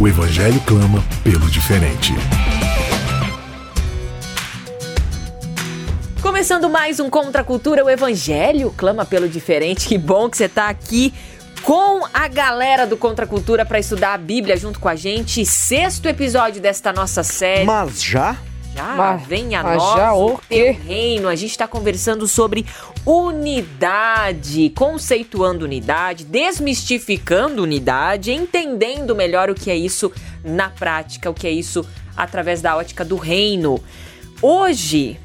o Evangelho clama pelo diferente. Começando mais um Contra a Cultura, o Evangelho clama pelo diferente. Que bom que você está aqui com a galera do Contra a Cultura para estudar a Bíblia junto com a gente. Sexto episódio desta nossa série. Mas já? Já, Mas- venha mas nós, já o. A gente está conversando sobre unidade, conceituando unidade, desmistificando unidade, entendendo melhor o que é isso na prática, o que é isso através da ótica do reino. Hoje,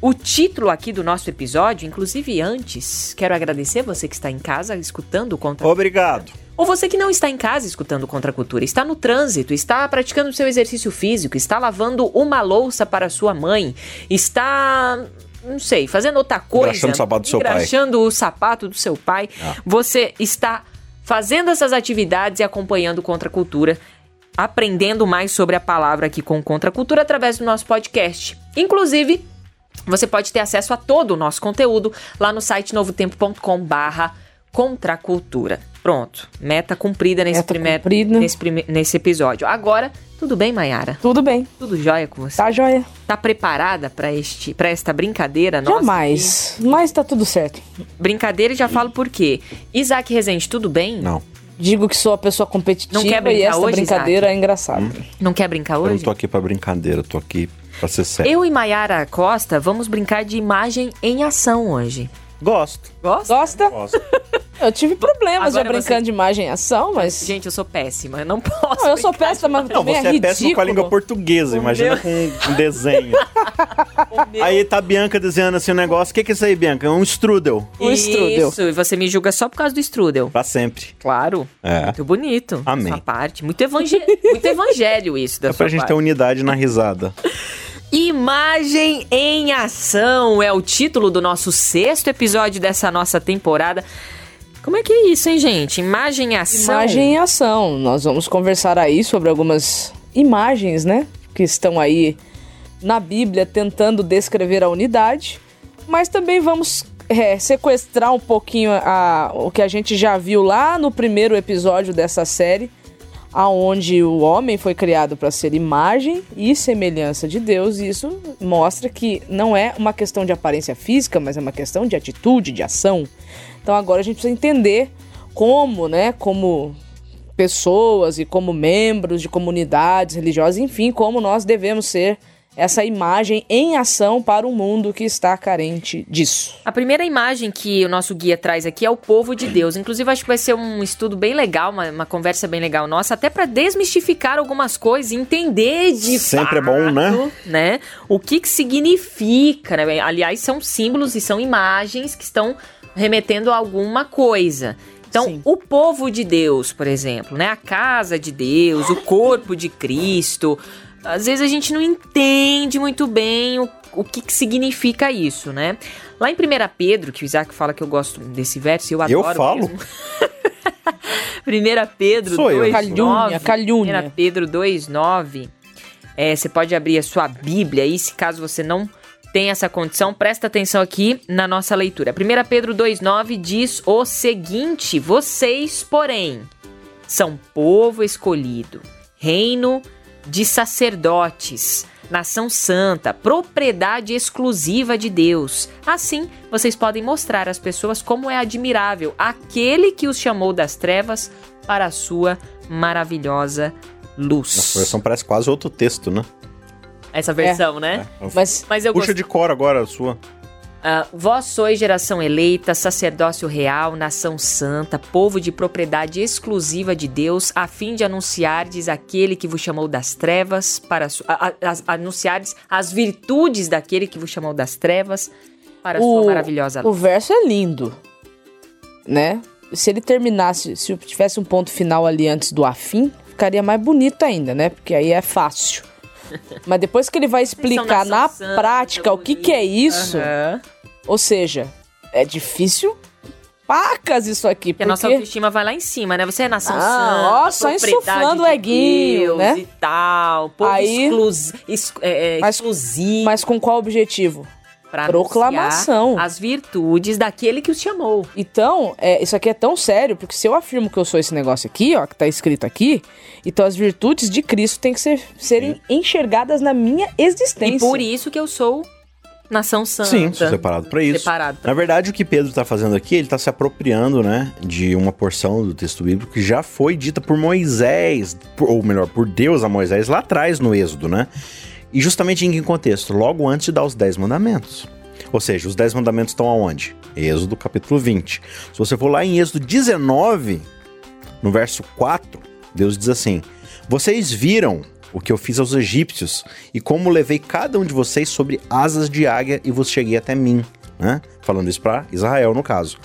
o título aqui do nosso episódio, inclusive antes, quero agradecer você que está em casa escutando Contra Obrigado. ou você que não está em casa escutando Contra a Cultura, está no trânsito, está praticando seu exercício físico, está lavando uma louça para sua mãe, está, não sei, fazendo outra coisa. Engraxando o sapato do seu pai. o sapato do seu pai. Ah. Você está fazendo essas atividades e acompanhando Contra a Cultura, aprendendo mais sobre a palavra aqui com Contra a Cultura através do nosso podcast. Inclusive, você pode ter acesso a todo o nosso conteúdo lá no site novotempo.com barra contracultura. Pronto, meta cumprida nesse Meta primeiro cumprida. Nesse, prime- nesse episódio. Agora, tudo bem, Mayara? Tudo bem, Tudo jóia com você? tá joia? Tá preparada para este para esta brincadeira nossa? Jamais. Mas tá tudo certo. Brincadeira e já falo por quê. Isaac Rezende, tudo bem? Não, Digo que sou uma pessoa competitiva Não quer e brincar essa hoje, brincadeira é engraçada. Não quer brincar eu não hoje? tô aqui pra brincadeira, eu tô aqui pra ser sério. Eu e Mayara Costa vamos brincar de imagem em ação hoje. Gosto. Gosta? Gosta? Gosto. Eu tive problemas já Agora brincando você- de imagem e ação, mas. Gente, eu sou péssima, eu não posso. Não, eu sou péssima, mas Não, você é, péssimo com a língua portuguesa, O imagina meu- com um desenho. Meu- Aí tá a Bianca desenhando assim um negócio. O que, que é isso aí, Bianca? É um strudel. O strudel. Isso, e você me julga só por causa do strudel. Pra sempre. Claro. É. Muito bonito. Amém. Sua parte. Muito, evangé- muito evangelho isso da É sua pra gente ter unidade na risada. Imagem em ação é o título do nosso sexto episódio dessa nossa temporada. Como é que é isso, hein, gente? Imagem em ação. Imagem em ação. Nós vamos conversar aí sobre algumas imagens, né? Que estão aí na Bíblia tentando descrever a unidade. Mas também vamos é, sequestrar um pouquinho a- o que a gente já viu lá no primeiro episódio dessa série, aonde o homem foi criado para ser imagem e semelhança de Deus. E isso mostra que não é uma questão de aparência física, mas é uma questão de atitude, de ação. Então agora a gente precisa entender como, né, como pessoas e como membros de comunidades religiosas, enfim, como nós devemos ser essa imagem em ação para um mundo que está carente disso. A primeira imagem que o nosso guia traz aqui é o povo de Deus. Inclusive, acho que vai ser um estudo bem legal, uma, uma conversa bem legal nossa, até para desmistificar algumas coisas, e entender de Sempre é fato, bom, né? né? O que que significa, né? Aliás, são símbolos e são imagens que estão remetendo a alguma coisa. Então, Sim. o povo de Deus, por exemplo, né? A casa de Deus, o corpo de Cristo. Às vezes a gente não entende muito bem o, o que, que significa isso, né? Lá em 1 Pedro, que o Isaac fala que eu gosto desse verso, eu Eu adoro falo? mesmo. 1 Pedro Sou eu. 2, Calúnia, 9, calúnia. 1 Pedro 2, 9. É, você pode abrir a sua Bíblia aí, se caso você não tem essa condição, presta atenção aqui na nossa leitura. 1 Pedro 2,9 diz o seguinte: Vocês, porém, são povo escolhido, reino de sacerdotes, nação santa, propriedade exclusiva de Deus. Assim, vocês podem mostrar às pessoas como é admirável aquele que os chamou das trevas para a sua maravilhosa luz. Nossa, a versão parece quase outro texto, né? Essa versão, né? Mas Mas eu Puxa gosto. de cor agora a sua. Ah, vós sois geração eleita, sacerdócio real, nação santa, povo de propriedade exclusiva de Deus, a fim de anunciardes aquele que vos chamou das trevas, para a- a- as- anunciardes as virtudes daquele que vos chamou das trevas para a sua maravilhosa o luz. verso é lindo, né? Se ele terminasse, se tivesse um ponto final ali antes do afim, ficaria mais bonito ainda, né? Porque aí é fácil. Mas depois que ele vai explicar na santa, prática o que, que é isso, Aham. Ou seja, é difícil pacas isso aqui. Porque a nossa porque autoestima vai lá em cima, né? Você é nação Ah, santa, ó, só insuflando o eguinho, né? E tal, povo Aí- exclus, ex- é, é, Mas- exclusivo. Mas com qual objetivo? pra proclamação. As virtudes daquele que os chamou. Então, é, isso aqui é tão sério, porque se eu afirmo que eu sou esse negócio aqui, ó, que tá escrito aqui, então as virtudes de Cristo têm que ser, serem enxergadas na minha existência. E por isso que eu sou nação santa. Sim, separado para isso. Separado pra- Na verdade, o que Pedro está fazendo aqui, ele está se apropriando, né, de uma porção do texto bíblico que já foi dita por Moisés, ou melhor, por Deus a Moisés lá atrás no Êxodo, né? E justamente em que contexto? Logo antes de dar os dez mandamentos. Ou seja, os dez mandamentos estão aonde? Êxodo capítulo 20. Se você for lá em Êxodo 19, no verso 4, Deus diz assim: Vocês viram o que eu fiz aos egípcios e como levei cada um de vocês sobre asas de águia e vos cheguei até mim. Né? Falando isso para Israel, no caso.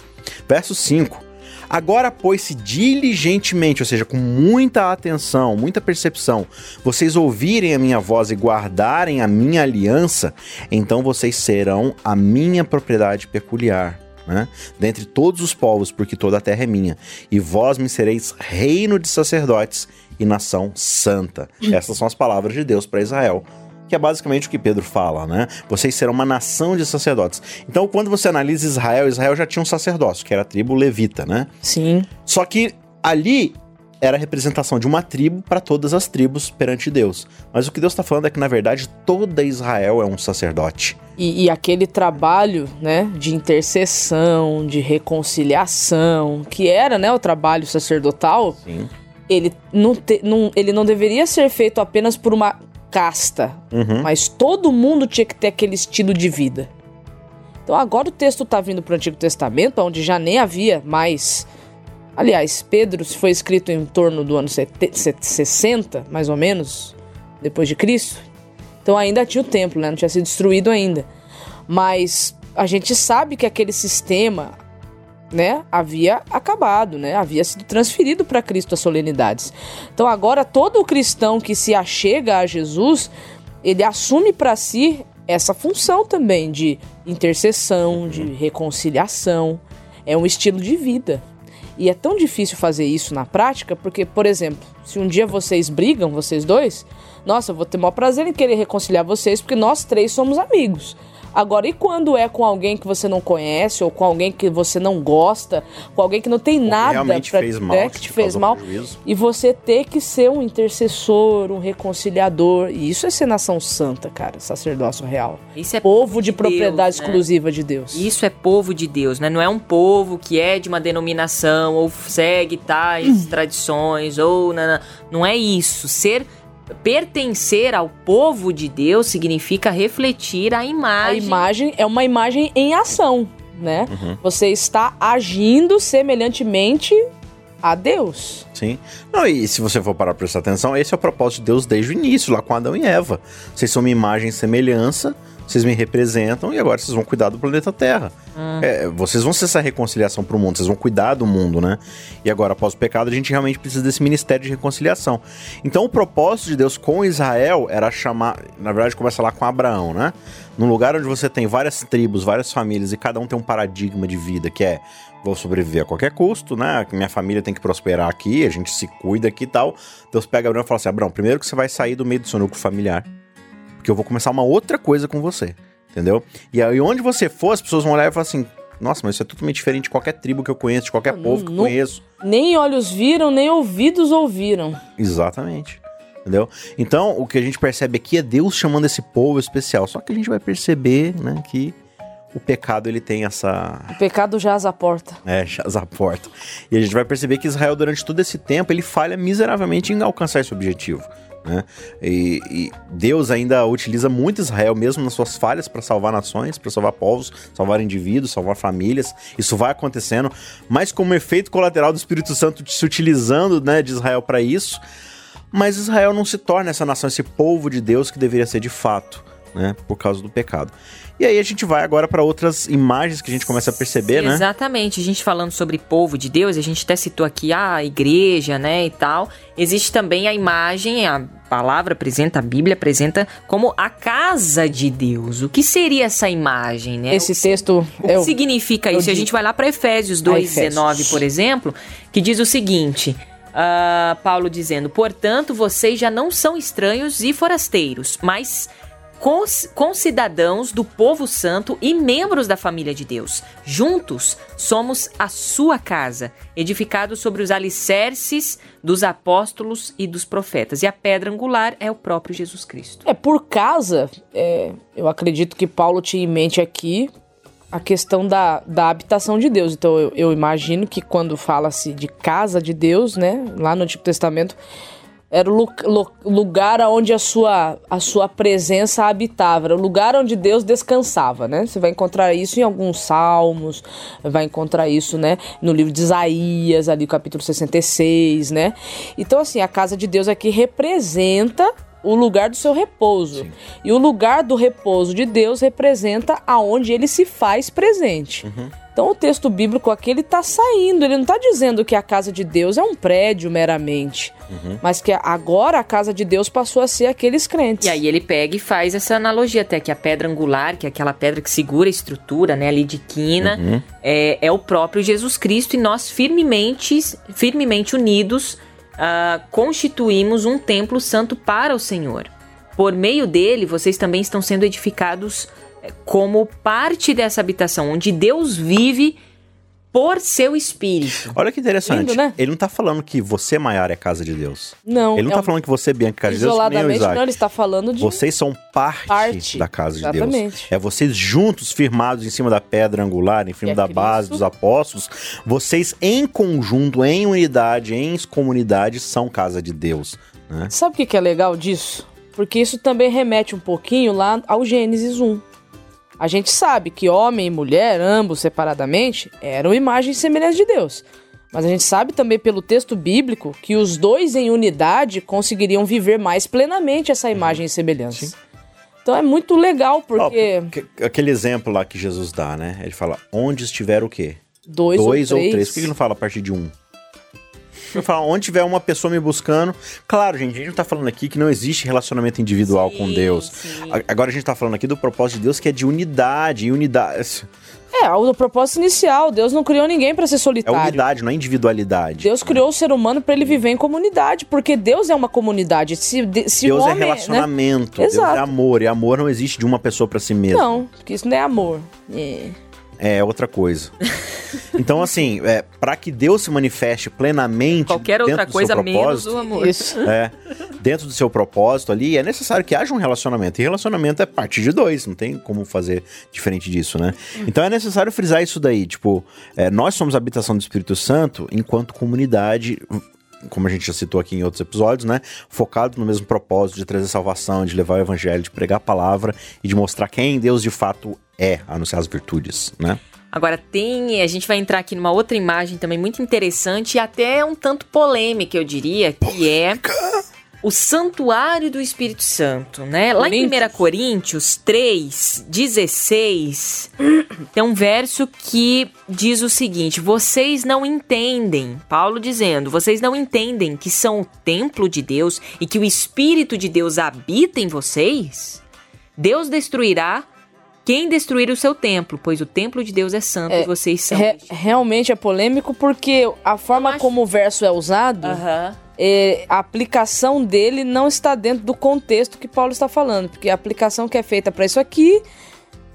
Verso 5. Agora, pois, se diligentemente, ou seja, com muita atenção, muita percepção, vocês ouvirem a minha voz e guardarem a minha aliança, então vocês serão a minha propriedade peculiar né? Dentre todos os povos, porque toda a terra é minha. E vós me sereis reino de sacerdotes e nação santa. Essas são as palavras de Deus para Israel. Que é basicamente o que Pedro fala, né? Vocês serão uma nação de sacerdotes. Então, quando você analisa Israel, Israel já tinha um sacerdócio, que era a tribo levita, né? Sim. Só que ali era a representação de uma tribo para todas as tribos perante Deus. Mas o que Deus está falando é que, na verdade, toda Israel é um sacerdote. E, e aquele trabalho, né, de intercessão, de reconciliação, que era, né, o trabalho sacerdotal, Sim. Ele não, te- não- ele não deveria ser feito apenas por uma casta, Uhum. mas todo mundo tinha que ter aquele estilo de vida. Então agora o texto está vindo para o Antigo Testamento, onde já nem havia mais. Aliás, Pedro foi escrito em torno do ano sete- set- 60, mais ou menos, depois de Cristo. Então ainda tinha o templo, né? Não tinha sido destruído ainda. Mas a gente sabe que aquele sistema, né, havia acabado, né? Havia sido transferido para Cristo as solenidades. Então agora todo cristão que se achega a Jesus, ele assume para si essa função também de intercessão, de reconciliação. É um estilo de vida. E é tão difícil fazer isso na prática, porque, por exemplo, se um dia vocês brigam, vocês dois, nossa, eu vou ter o maior prazer em querer reconciliar vocês, porque nós três somos amigos. Agora, e quando é com alguém que você não conhece, ou com alguém que você não gosta, com alguém que não tem nada realmente pra- fez mal, né, que que te te fez mal, prejuízo. e você ter que ser um intercessor, um reconciliador. E isso é ser nação santa, cara, sacerdócio real. Isso é Povo de Deus, propriedade né? exclusiva de Deus. Isso é povo de Deus, né? Não é um povo que é de uma denominação ou segue tais tradições ou não, não, não é isso. Ser pertencer ao povo de Deus significa refletir a A imagem. imagem é uma imagem em ação, né? Uhum. Você está agindo semelhantemente a Deus. Sim. Não, e se você for parar pra prestar atenção, esse é o propósito de Deus desde o início, lá com Adão e Eva. Vocês são uma imagem e semelhança, vocês me representam e agora vocês vão cuidar do planeta Terra. É, vocês vão ser essa reconciliação pro mundo, vocês vão cuidar do mundo, né? E agora, após o pecado, a gente realmente precisa desse ministério de reconciliação. Então, o propósito de Deus com Israel era chamar. Na verdade, começa lá com Abraão, né? Num lugar onde você tem várias tribos, várias famílias e cada um tem um paradigma de vida que é vou sobreviver a qualquer custo, né? Minha família tem que prosperar aqui, a gente se cuida aqui e tal. Deus pega Abraão e fala assim: Abraão, primeiro que você vai sair do meio do seu núcleo familiar, porque eu vou começar uma outra coisa com você, entendeu? E aí, onde você for, as pessoas vão olhar e falar assim: nossa, mas isso é totalmente diferente de qualquer tribo que eu conheço, de qualquer Não, povo que eu conheço. Nem olhos viram, nem ouvidos ouviram. Exatamente. Entendeu? Então, o que a gente percebe aqui é Deus chamando esse povo especial. Só que a gente vai perceber, né, que o pecado ele tem essa O pecado jaz à porta. é, chás à porta. E a gente vai perceber que Israel, durante todo esse tempo, ele falha miseravelmente em alcançar esse objetivo. Né? E, e Deus ainda utiliza muito Israel, mesmo nas suas falhas, para salvar nações, para salvar povos, salvar indivíduos, salvar famílias. Isso vai acontecendo, mas como efeito colateral do Espírito Santo se utilizando né, de Israel para isso. Mas Israel não se torna essa nação, esse povo de Deus que deveria ser de fato. Né? Por causa do pecado. E aí a gente vai agora para outras imagens que a gente começa a perceber, né? Exatamente. A gente falando sobre povo de Deus, a gente até citou aqui a igreja, né, e tal. Existe também a imagem, a palavra apresenta, a Bíblia apresenta como a casa de Deus. O que seria essa imagem, né? Esse o texto o que significa isso? A gente vai lá para Efésios 2:19, por exemplo, que diz o seguinte: uh, Paulo dizendo: Portanto, vocês já não são estranhos e forasteiros, mas concidadãos do povo santo e membros da família de Deus. Juntos somos a sua casa, edificados sobre os alicerces dos apóstolos e dos profetas. E a pedra angular é o próprio Jesus Cristo. É, por casa, é, eu acredito que Paulo tinha em mente aqui a questão da, da habitação de Deus. Então eu, eu imagino que quando fala-se de casa de Deus, né, lá no Antigo Testamento, era o lugar onde a sua, a sua presença habitava, era o lugar onde Deus descansava, né? Você vai encontrar isso em alguns salmos, vai encontrar isso, né, no livro de Isaías, ali capítulo 66, né? Então assim, a casa de Deus aqui representa o lugar do seu repouso. Sim. E o lugar do repouso de Deus representa aonde ele se faz presente. Uhum. Então o texto bíblico aqui ele está saindo, ele não está dizendo que a casa de Deus é um prédio meramente, uhum. mas que agora a casa de Deus passou a ser aqueles crentes. E aí ele pega e faz essa analogia até que a pedra angular, que é aquela pedra que segura a estrutura, né, ali de quina, uhum. é, é o próprio Jesus Cristo e nós firmemente, firmemente unidos uh, constituímos um templo santo para o Senhor. Por meio dele, vocês também estão sendo edificados eh, como parte dessa habitação, onde Deus vive por seu espírito. Olha que interessante. Lindo, né? Ele não está falando que você, Maiara, é casa de Deus. Não. Ele não está é um... falando que você, Bianca, é casa de Deus. Isoladamente, não, ele está falando de. Vocês são parte, parte. da casa de Exatamente. Deus. É vocês juntos, firmados em cima da pedra angular, em cima é da Cristo. base dos apóstolos. Vocês, em conjunto, em unidade, em comunidade, são casa de Deus. Né? Sabe o que é legal disso? Porque isso também remete um pouquinho lá ao Gênesis 1 a gente sabe que homem e mulher, ambos separadamente, eram imagens semelhantes de Deus. Mas a gente sabe também pelo texto bíblico que os dois em unidade conseguiriam viver mais plenamente essa imagem e semelhança. Sim. Então é muito legal porque. Oh, aquele exemplo lá que Jesus dá, né? Ele fala: onde estiver o quê? Dois, Dois ou, três. ou três. Por que ele não fala a partir de um? Eu falo, onde tiver uma pessoa me buscando. Claro, gente, a gente não tá falando aqui que não existe relacionamento individual sim, com Deus. Agora a gente tá falando aqui do propósito de Deus que é de unidade. E unidade. É, o propósito inicial. Deus não criou ninguém para ser solitário. É unidade, não é individualidade. Deus criou o ser humano para ele viver em comunidade, porque Deus é uma comunidade. Se, se Deus é homem, é relacionamento, né? Deus é amor, e amor não existe de uma pessoa para si mesmo. Não, porque isso não é amor. É é outra coisa. Então, assim, é, para que Deus se manifeste plenamente. Qualquer outra coisa menos o amor. Isso. É, dentro do seu propósito ali, é necessário que haja um relacionamento. E relacionamento é parte de dois, não tem como fazer diferente disso, né? Então é necessário frisar isso daí. Tipo, é, nós somos a habitação do Espírito Santo enquanto comunidade como a gente já citou aqui em outros episódios, né? Focado no mesmo propósito de trazer salvação, de levar o evangelho, de pregar a palavra e de mostrar quem Deus de fato é, anunciar as virtudes, né? Agora tem, a gente vai entrar aqui numa outra imagem também muito interessante e até um tanto polêmica, eu diria, que é o santuário do Espírito Santo, né? Lá em 1 Coríntios 3, 16, tem um verso que diz o seguinte: Vocês não entendem, Paulo dizendo, vocês não entendem que são o templo de Deus e que o Espírito de Deus habita em vocês? Deus destruirá quem destruir o seu templo, pois o templo de Deus é santo é, e vocês são. Re realmente é polêmico porque a forma acho... como o verso é usado. Uh -huh é, a aplicação dele não está dentro do contexto que Paulo está falando, porque a aplicação que é feita para isso aqui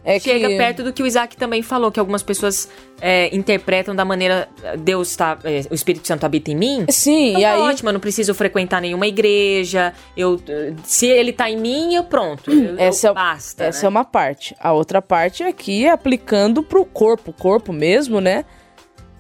é Chega que... perto do que o Isaac também falou, que algumas pessoas é, interpretam da maneira Deus está, é, o Espírito Santo habita em mim. Sim, então, e tá aí ótimo, eu não preciso frequentar nenhuma igreja. Eu, se ele está em mim, eu pronto. Eu, essa eu, é, basta. Essa né? é uma parte. A outra parte aqui é aplicando para o corpo, corpo mesmo, né?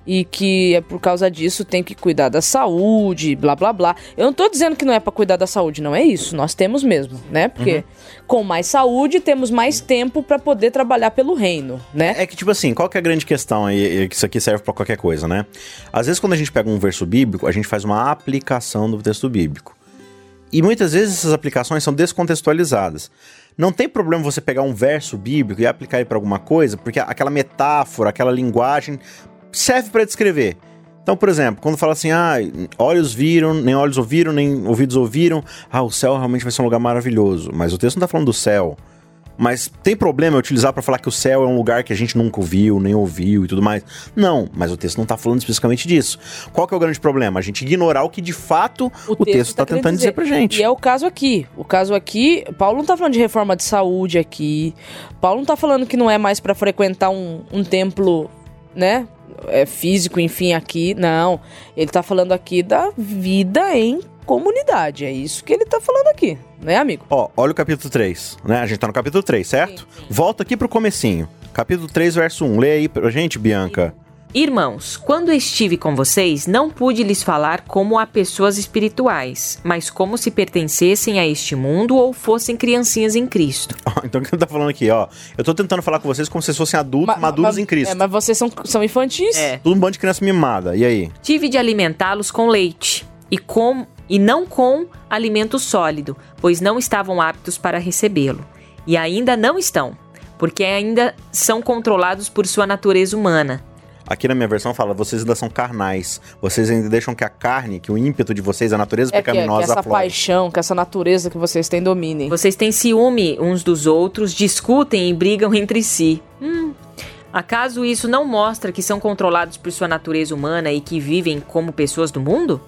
E que é por causa disso tem que cuidar da saúde, blá blá blá. Eu não tô dizendo que não é para cuidar da saúde, não é isso. Nós temos mesmo, né? Porque uhum. com mais saúde temos mais tempo para poder trabalhar pelo reino, né? É que tipo assim, qual que é a grande questão aí, que isso aqui serve para qualquer coisa, né? Às vezes quando a gente pega um verso bíblico, a gente faz uma aplicação do texto bíblico. E muitas vezes essas aplicações são descontextualizadas. Não tem problema você pegar um verso bíblico e aplicar ele para alguma coisa, porque aquela metáfora, aquela linguagem serve para descrever. Então, por exemplo, quando fala assim, ah, olhos viram, nem olhos ouviram, nem ouvidos ouviram, ah, o céu realmente vai ser um lugar maravilhoso. Mas o texto não tá falando do céu. Mas tem problema eu utilizar para falar que o céu é um lugar que a gente nunca viu, nem ouviu e tudo mais? Não, mas o texto não tá falando especificamente disso. Qual que é o grande problema? A gente ignorar o que de fato o, o texto, está tá tentando dizer. dizer pra gente. E é o caso aqui. O caso aqui, Paulo não tá falando de reforma de saúde aqui. Paulo não tá falando que não é mais para frequentar um, um templo, né? É, físico, enfim, aqui. Não. Ele tá falando aqui da vida em comunidade. É isso que ele tá falando aqui, né, amigo? Ó, olha o capítulo 3, né? A gente tá no capítulo 3, certo? Sim, sim. Volta aqui pro comecinho. Capítulo 3, verso 1. Lê aí pra gente, Bianca. Irmãos, quando estive com vocês, não pude lhes falar como a pessoas espirituais, mas como se pertencessem a este mundo ou fossem criancinhas em Cristo. então o que ele tá falando aqui, ó? Eu tô tentando falar com vocês como se fossem adultos ma, maduros ma, em Cristo. É, mas vocês são, são infantis. É. Tudo um bando de criança mimada. E aí? Tive de alimentá-los com leite e com e não com alimento sólido, pois não estavam aptos para recebê-lo. E ainda não estão, porque ainda são controlados por sua natureza humana. Aqui na minha versão fala, vocês ainda são carnais. Vocês ainda deixam que a carne, que o ímpeto de vocês, a natureza é pecaminosa que, que essa aflore. paixão, que essa natureza que vocês têm domine. Vocês têm ciúme uns dos outros, discutem e brigam entre si. Hum, acaso isso não mostra que são controlados por sua natureza humana e que vivem como pessoas do mundo?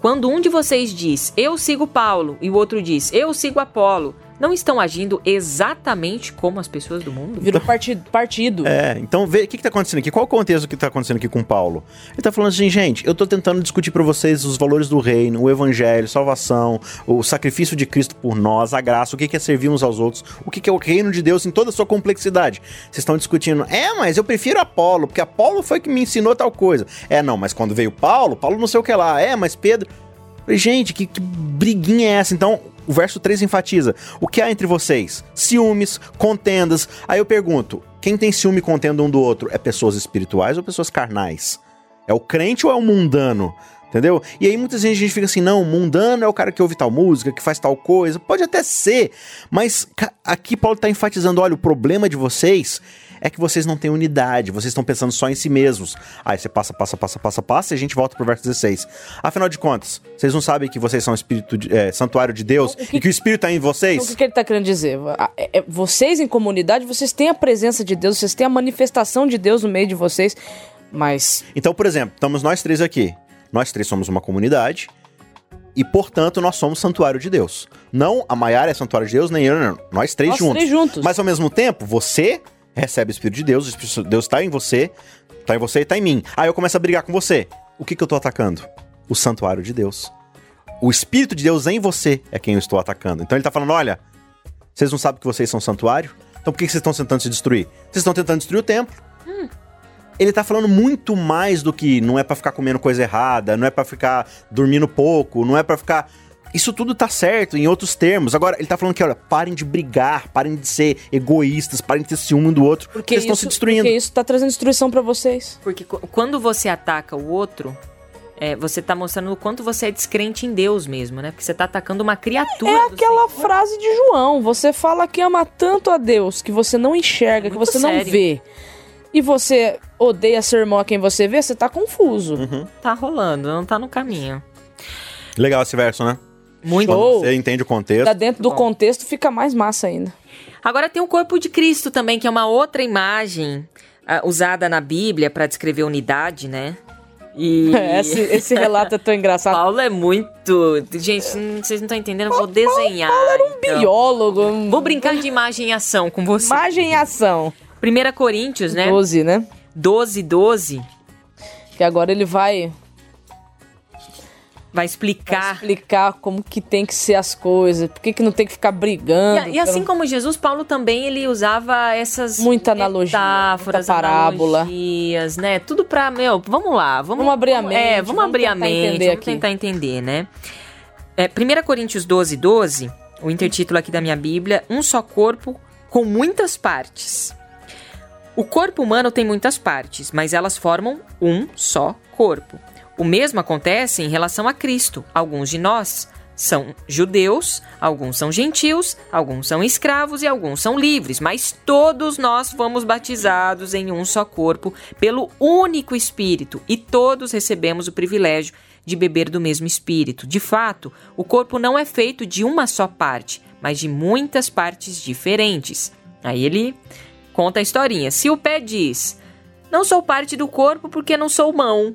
Quando um de vocês diz, eu sigo Paulo, e o outro diz, eu sigo Apolo, não estão agindo exatamente como as pessoas do mundo? Virou partido. partido. É, então vê o que, está acontecendo aqui. Qual o contexto que está acontecendo aqui com Paulo? Ele está falando assim, gente, eu estou tentando discutir para vocês os valores do reino, o evangelho, salvação, o sacrifício de Cristo por nós, a graça, o que é servir uns aos outros, o que é o reino de Deus em toda a sua complexidade. Vocês estão discutindo, é, mas eu prefiro Apolo, porque Apolo foi que me ensinou tal coisa. É, não, mas quando veio Paulo, Paulo não sei o que lá. É, mas Pedro. Gente, que, que briguinha é essa? Então, o verso 3 enfatiza: o que há entre vocês? Ciúmes, contendas. Aí eu pergunto: quem tem ciúme e contenda um do outro é pessoas espirituais ou pessoas carnais? É o crente ou é o mundano? Entendeu? E aí muitas vezes a gente fica assim, não, mundano é o cara que ouve tal música, que faz tal coisa. Pode até ser, mas aqui Paulo está enfatizando, olha, o problema de vocês é que vocês não têm unidade, vocês estão pensando só em si mesmos. Aí você passa, passa, passa, passa, passa e a gente volta pro verso 16. Afinal de contas, vocês não sabem que vocês são espírito de, é, santuário de Deus que, e que o Espírito está em vocês? Então, o que ele está querendo dizer? É, vocês em comunidade, vocês têm a presença de Deus, vocês têm a manifestação de Deus no meio de vocês, mas... Então, por exemplo, estamos nós três aqui. Nós três somos uma comunidade e, portanto, nós somos santuário de Deus. Não a Maiara é santuário de Deus, nem eu, não. Nós três nós juntos. Três juntos. Mas ao mesmo tempo, você recebe o Espírito de Deus, o Espírito de Deus está em você, está em você e está em mim. Aí eu começo a brigar com você. O que, que eu estou atacando? O santuário de Deus. O Espírito de Deus em você é quem eu estou atacando. Então ele está falando: olha, vocês não sabem que vocês são santuário? Então por que, que vocês estão tentando se destruir? Vocês estão tentando destruir o templo. Hum. Ele tá falando muito mais do que não é para ficar comendo coisa errada, não é para ficar dormindo pouco, não é para ficar isso tudo tá certo em outros termos. Agora, ele tá falando que, olha, parem de brigar, parem de ser egoístas, parem de ter ciúme um do outro, porque vocês estão se destruindo. Porque isso tá trazendo destruição para vocês. Porque quando você ataca o outro, é, você tá mostrando o quanto você é descrente em Deus mesmo, né? Porque você tá atacando uma criatura. É aquela Senhor. frase de João. Você fala que ama tanto a Deus que você não enxerga, é que você sério. não vê. E você odeia ser irmão a quem você vê, você tá confuso. Uhum. Tá rolando, não tá no caminho. Legal esse verso, né? Muito Show. Você entende o contexto. Tá dentro do Bom. contexto fica mais massa ainda. Agora tem o corpo de Cristo também, que é uma outra imagem uh, usada na Bíblia para descrever unidade, né? E... esse, esse, relato é tão engraçado. Paulo é muito. Gente, vocês não estão entendendo, eu vou desenhar. Paulo era um então. biólogo. Vou brincar de imagem e ação com você. Imagem e ação. 1 Coríntios, né? 12, né? 12, 12. Que agora ele vai Vai explicar. Vai explicar como que tem que ser as coisas, por que, que não tem que ficar brigando. E, e assim como Jesus, Paulo também ele usava essas muita analogia, metáforas, muita parábola, analogias, né? Tudo pra, meu, vamos lá, vamos, vamos abrir a mente. É, vamos, vamos abrir a mente, vamos aqui. tentar entender, né? É, 1 Coríntios 12, 12, o intertítulo aqui da minha Bíblia, um só corpo com muitas partes. O corpo humano tem muitas partes, mas elas formam um só corpo. O mesmo acontece em relação a Cristo. Alguns de nós são judeus, alguns são gentios, alguns são escravos e alguns são livres, mas todos nós fomos batizados em um só corpo pelo único Espírito e todos recebemos o privilégio de beber do mesmo Espírito. De fato, o corpo não é feito de uma só parte, mas de muitas partes diferentes. Aí ele conta a historinha. Se o pé diz: Não sou parte do corpo porque não sou mão,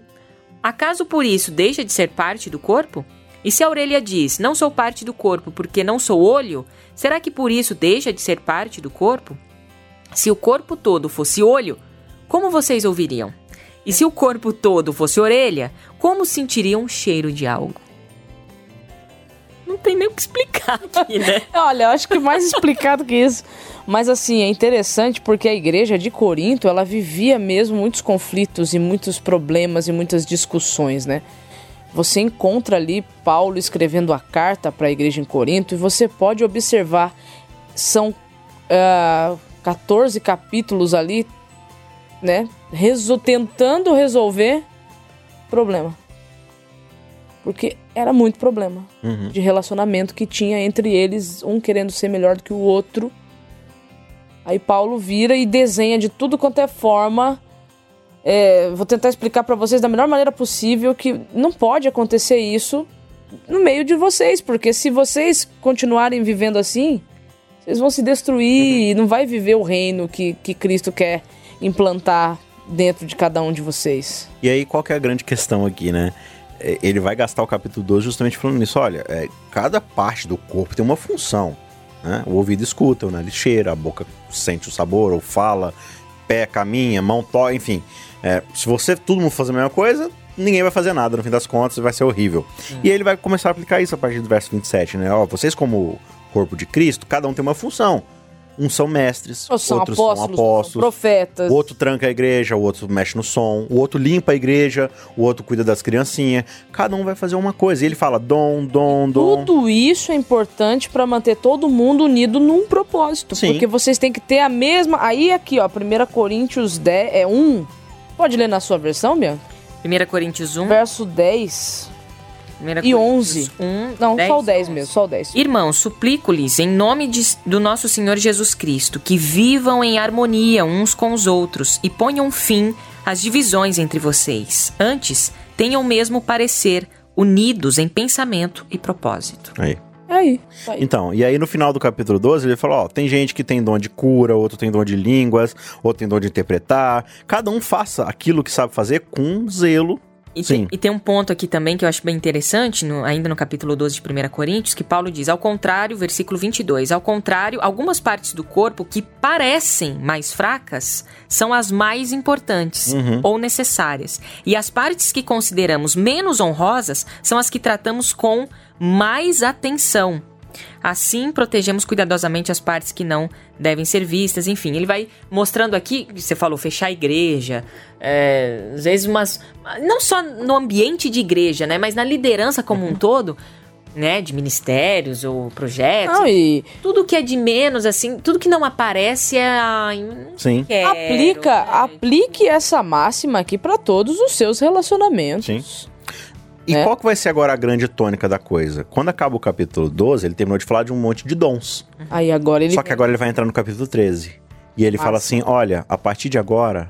acaso por isso deixa de ser parte do corpo? E se a orelha diz: Não sou parte do corpo porque não sou olho, será que por isso deixa de ser parte do corpo? Se o corpo todo fosse olho, como vocês ouviriam? E se o corpo todo fosse orelha, como sentiriam o cheiro de algo? Tem nem o que explicar aqui, né? Olha, eu acho que mais explicado que isso. Mas assim, é interessante porque a igreja de Corinto, ela vivia mesmo muitos conflitos e muitos problemas e muitas discussões, né? Você encontra ali Paulo escrevendo a carta para a igreja em Corinto e você pode observar, são uh, ah, 14 capítulos ali, né? Resol tentando resolver problema. Porque era muito problema uhum. de relacionamento que tinha entre eles, um querendo ser melhor do que o outro. Aí Paulo vira e desenha de tudo quanto é forma é, vou tentar explicar para vocês da melhor maneira possível que não pode acontecer isso no meio de vocês, porque se vocês continuarem vivendo assim, vocês vão se destruir e não vai viver o reino que, que Cristo quer implantar dentro de cada um de vocês. E aí, qual que é a grande questão aqui, né? É, ele vai gastar o capítulo 12 justamente falando nisso. Olha, é, cada parte do corpo tem uma função. Né? O ouvido escuta, o nariz cheira, a boca sente o sabor ou fala, pé caminha, mão toca, enfim. É, se você todo mundo fazer a mesma coisa, ninguém vai fazer nada, no fim das contas vai ser horrível. Hum. E ele vai começar a aplicar isso a partir do verso 27, né? Ó, vocês como corpo de Cristo, cada um tem uma função. Uns são mestres, são outros apóstolos, são apóstolos, são profetas. O outro tranca a igreja, o outro mexe no som, o outro limpa a igreja, o outro cuida das criancinhas. Cada um vai fazer uma coisa. E ele fala dom, dom, dom. Tudo isso é importante para manter todo mundo unido num propósito. Sim. Porque vocês têm que ter a mesma. Aí aqui, ó, 1 Coríntios 10 é 1 Pode ler na sua versão, Bianca? 1 Coríntios 1. Verso 10 e 11. 1, Não, 10, só o 10 11. mesmo, só o 10. Irmãos, suplico-lhes, em nome de, do nosso Senhor Jesus Cristo, que vivam em harmonia uns com os outros e ponham fim às divisões entre vocês. Antes, tenham o mesmo parecer, unidos em pensamento e propósito. Aí. Aí, aí. Então, e aí no final do capítulo 12, ele falou: ó, tem gente que tem dom de cura, outro tem dom de línguas, outro tem dom de interpretar. Cada um faça aquilo que sabe fazer com zelo e tem, e tem, um ponto aqui também que eu acho bem interessante, no, ainda no capítulo 12 de 1 Coríntios, que Paulo diz: ao contrário, versículo 22, ao contrário, algumas partes do corpo que parecem mais fracas são as mais importantes uhum. ou necessárias. E as partes que consideramos menos honrosas são as que tratamos com mais atenção. Assim, protegemos cuidadosamente as partes que não devem ser vistas. Enfim, ele vai mostrando aqui, você falou, fechar a igreja, é, às vezes umas. Não só no ambiente de igreja, né? Mas na liderança como um uhum. todo. Né, de ministérios ou projetos. E... Tudo que é de menos, assim, tudo que não aparece é. Ai, Sim. Quero, Aplica, né? aplique essa máxima aqui para todos os seus relacionamentos. Sim. E é. qual que vai ser agora a grande tônica da coisa? Quando acaba o capítulo 12, ele terminou de falar de um monte de dons. Aí agora ele. Só que agora ele vai entrar no capítulo 13. E ele Nossa. fala assim: olha, a partir de agora,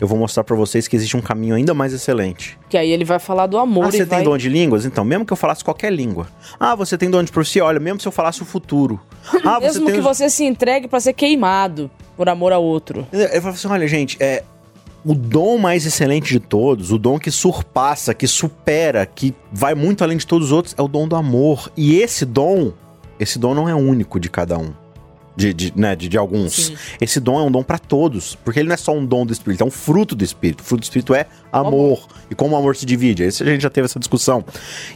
eu vou mostrar para vocês que existe um caminho ainda mais excelente. Que aí ele vai falar do amor. Ah, você tem dom de línguas? Então, mesmo que eu falasse qualquer língua. Ah, você tem dom de profecia? Olha, mesmo se eu falasse o futuro. Ah, mesmo você que você se entregue para ser queimado por amor a outro. Ele fala assim: olha, gente, é, o dom mais excelente de todos, o dom que surpassa, que supera, que vai muito além de todos os outros, é o dom do amor. E esse dom, esse dom não é único de cada um de, de, né, de, de alguns. Sim. Esse dom é um dom para todos, porque ele não é só um dom do Espírito, é um fruto do Espírito. O fruto do Espírito é amor. E como o amor se divide? Esse a gente já teve essa discussão.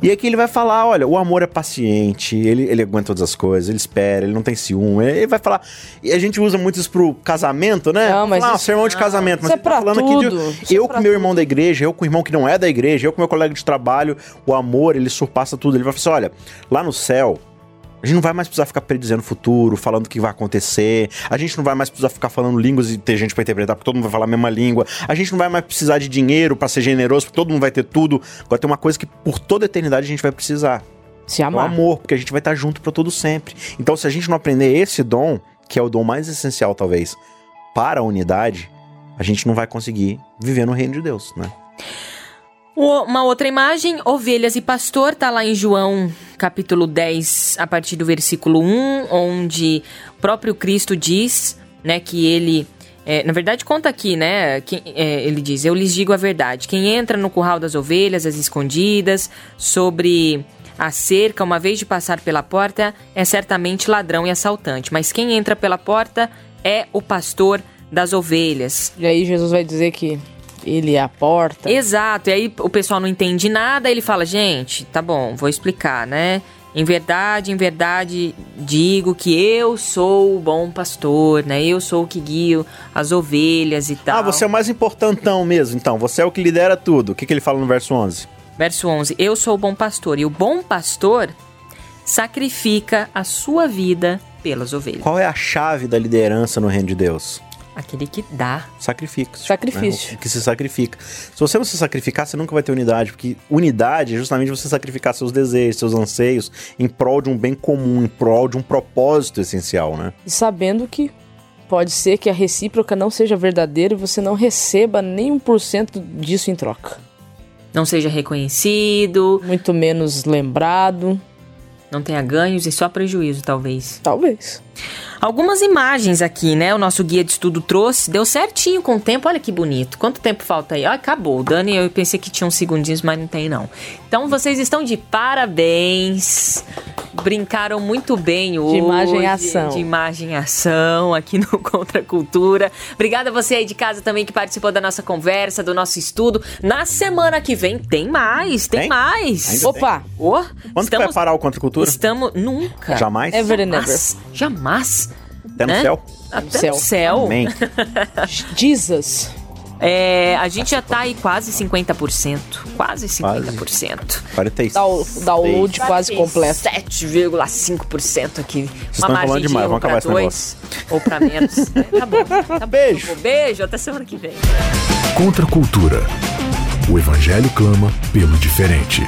E aqui ele vai falar: olha, o amor é paciente, ele, ele aguenta todas as coisas, ele espera, ele não tem ciúme. Ele vai falar. E a gente usa muito isso pro casamento, né? Não, mas. Ah, sermão de casamento. Mas é tá falando tudo. aqui de eu é com meu irmão da igreja, eu com o irmão que não é da igreja, eu com meu colega de trabalho, o amor, ele surpassa tudo. Ele vai falar assim: olha, lá no céu a gente não vai mais precisar ficar predizendo o futuro, falando o que vai acontecer. A gente não vai mais precisar ficar falando línguas e ter gente para interpretar, porque todo mundo vai falar a mesma língua. A gente não vai mais precisar de dinheiro para ser generoso, porque todo mundo vai ter tudo. Agora tem uma coisa que por toda a eternidade a gente vai precisar. Se É o amar. amor, porque a gente vai estar junto para todo sempre. Então, se a gente não aprender esse dom, que é o dom mais essencial, talvez, para a unidade, a gente não vai conseguir viver no reino de Deus, né? Uma outra imagem, ovelhas e pastor, tá lá em João capítulo 10, a partir do versículo 1, onde o próprio Cristo diz, né, que ele. é, na verdade, conta aqui, né? que- é, ele diz: Eu lhes digo a verdade. Quem entra no curral das ovelhas, as escondidas, sobre a cerca, uma vez de passar pela porta, é certamente ladrão e assaltante. Mas quem entra pela porta é o pastor das ovelhas. E aí Jesus vai dizer que ele é a porta. Exato, e aí o pessoal não entende nada, ele fala, gente, tá bom, vou explicar, né? Em verdade, em verdade, digo que eu sou o bom pastor, né? Eu sou o que guio as ovelhas e tal. Ah, você é o mais importantão mesmo, então. Você é o que lidera tudo. O que, que ele fala no verso 11? Verso 11, eu sou o bom pastor, e o bom pastor sacrifica a sua vida pelas ovelhas. Qual é a chave da liderança no reino de Deus? Aquele que dá. Sacrifício. Sacrifício. né? O que se sacrifica. Se você não se sacrificar, você nunca vai ter unidade, porque unidade é justamente você sacrificar seus desejos, seus anseios, em prol de um bem comum, em prol de um propósito essencial, né? E sabendo que pode ser que a recíproca não seja verdadeira e você não receba nem um por cento disso em troca. Não seja reconhecido, Muito menos lembrado. Não tenha ganhos e só prejuízo, talvez. Talvez. Algumas imagens aqui, né? O nosso guia de estudo trouxe. Deu certinho com o tempo. Olha que bonito. Quanto tempo falta aí? Ah, acabou. Dani, eu pensei que tinha uns segundinhos, mas não tem, não. Então, vocês estão de parabéns. Brincaram muito bem hoje. imagem e ação. De imagem e ação aqui no Contra a Cultura. Obrigada a você aí de casa também que participou da nossa conversa, do nosso estudo. Na semana que vem tem mais, tem, Tem? mais. Ainda Opa! Oh, Quando que vai estamos, parar o Contra a Cultura? estamos... Nunca. Jamais? Ever and never. Jamais. Jamais. Até no né? céu? Até céu. no céu. Amém. Jesus. É, a gente já tá aí quase 50%. Quase 50%. 46. Dau- Download quase completo. 7,5% aqui. Uma estão margem falando de demais, vamos acabar esse dois ou pra menos. É, tá bom. Tá bom. Beijo. Beijo, até semana que vem. Contra a cultura. O evangelho clama pelo diferente.